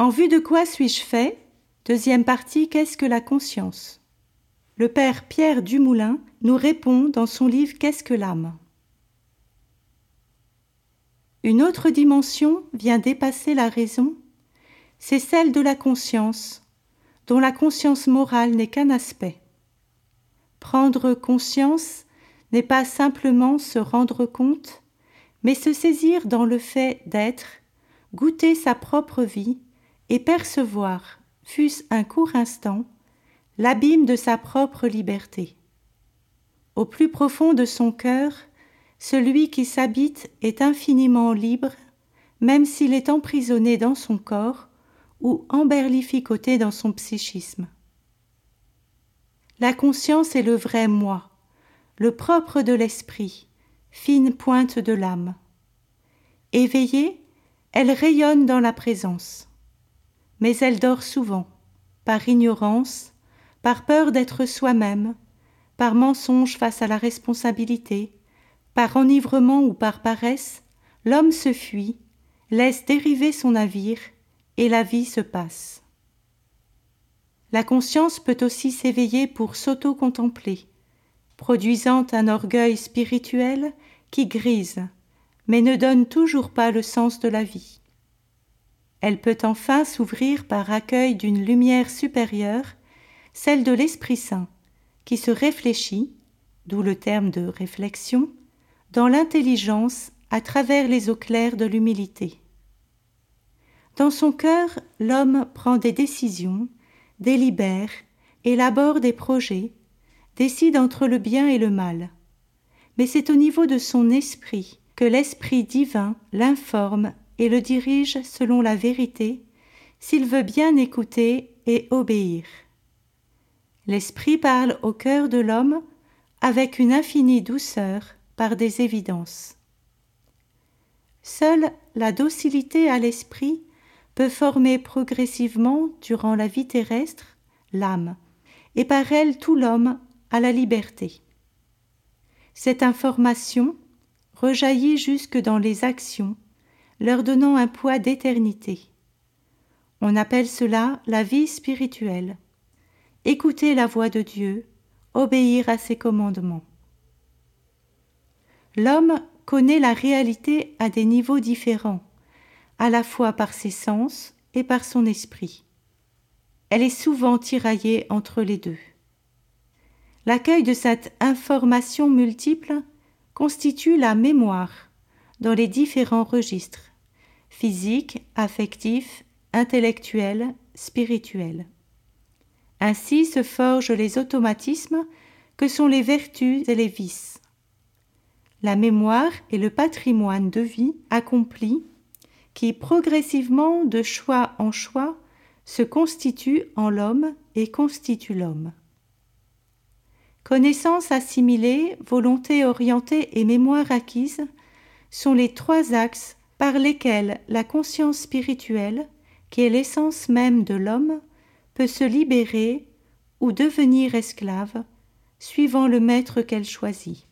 En vue de quoi suis-je fait? Deuxième partie, qu'est-ce que la conscience? Le père Pierre Dumoulin nous répond dans son livre Qu'est-ce que l'âme? Une autre dimension vient dépasser la raison, c'est celle de la conscience, dont la conscience morale n'est qu'un aspect. Prendre conscience n'est pas simplement se rendre compte, mais se saisir dans le fait d'être, goûter sa propre vie et percevoir, fût-ce un court instant, l'abîme de sa propre liberté. Au plus profond de son cœur, celui qui s'habite est infiniment libre, même s'il est emprisonné dans son corps ou emberlificoté dans son psychisme. La conscience est le vrai moi, le propre de l'esprit, fine pointe de l'âme. Éveillée, elle rayonne dans la présence. Mais elle dort souvent, par ignorance, par peur d'être soi-même, par mensonge face à la responsabilité, par enivrement ou par paresse, l'homme se fuit, laisse dériver son navire, et la vie se passe. La conscience peut aussi s'éveiller pour s'auto-contempler, produisant un orgueil spirituel qui grise, mais ne donne toujours pas le sens de la vie. Elle peut enfin s'ouvrir par accueil d'une lumière supérieure, celle de l'Esprit Saint, qui se réfléchit, d'où le terme de réflexion, dans l'intelligence à travers les eaux claires de l'humilité. Dans son cœur, l'homme prend des décisions, délibère, élabore des projets, décide entre le bien et le mal. Mais c'est au niveau de son esprit que l'Esprit divin l'informe et le dirige selon la vérité, s'il veut bien écouter et obéir. L'Esprit parle au cœur de l'homme avec une infinie douceur par des évidences. Seule la docilité à l'Esprit peut former progressivement, durant la vie terrestre, l'âme, et par elle tout l'homme à la liberté. Cette information rejaillit jusque dans les actions, leur donnant un poids d'éternité. On appelle cela la vie spirituelle. Écouter la voix de Dieu, obéir à ses commandements. L'homme connaît la réalité à des niveaux différents, à la fois par ses sens et par son esprit. Elle est souvent tiraillée entre les deux. L'accueil de cette information multiple constitue la mémoire dans les différents registres physique, affectif, intellectuel, spirituel. Ainsi se forgent les automatismes que sont les vertus et les vices. La mémoire est le patrimoine de vie accompli qui progressivement, de choix en choix, se constitue en l'homme et constitue l'homme. Connaissance assimilée, volonté orientée et mémoire acquise sont les trois axes par lesquels la conscience spirituelle, qui est l'essence même de l'homme, peut se libérer ou devenir esclave, suivant le maître qu'elle choisit.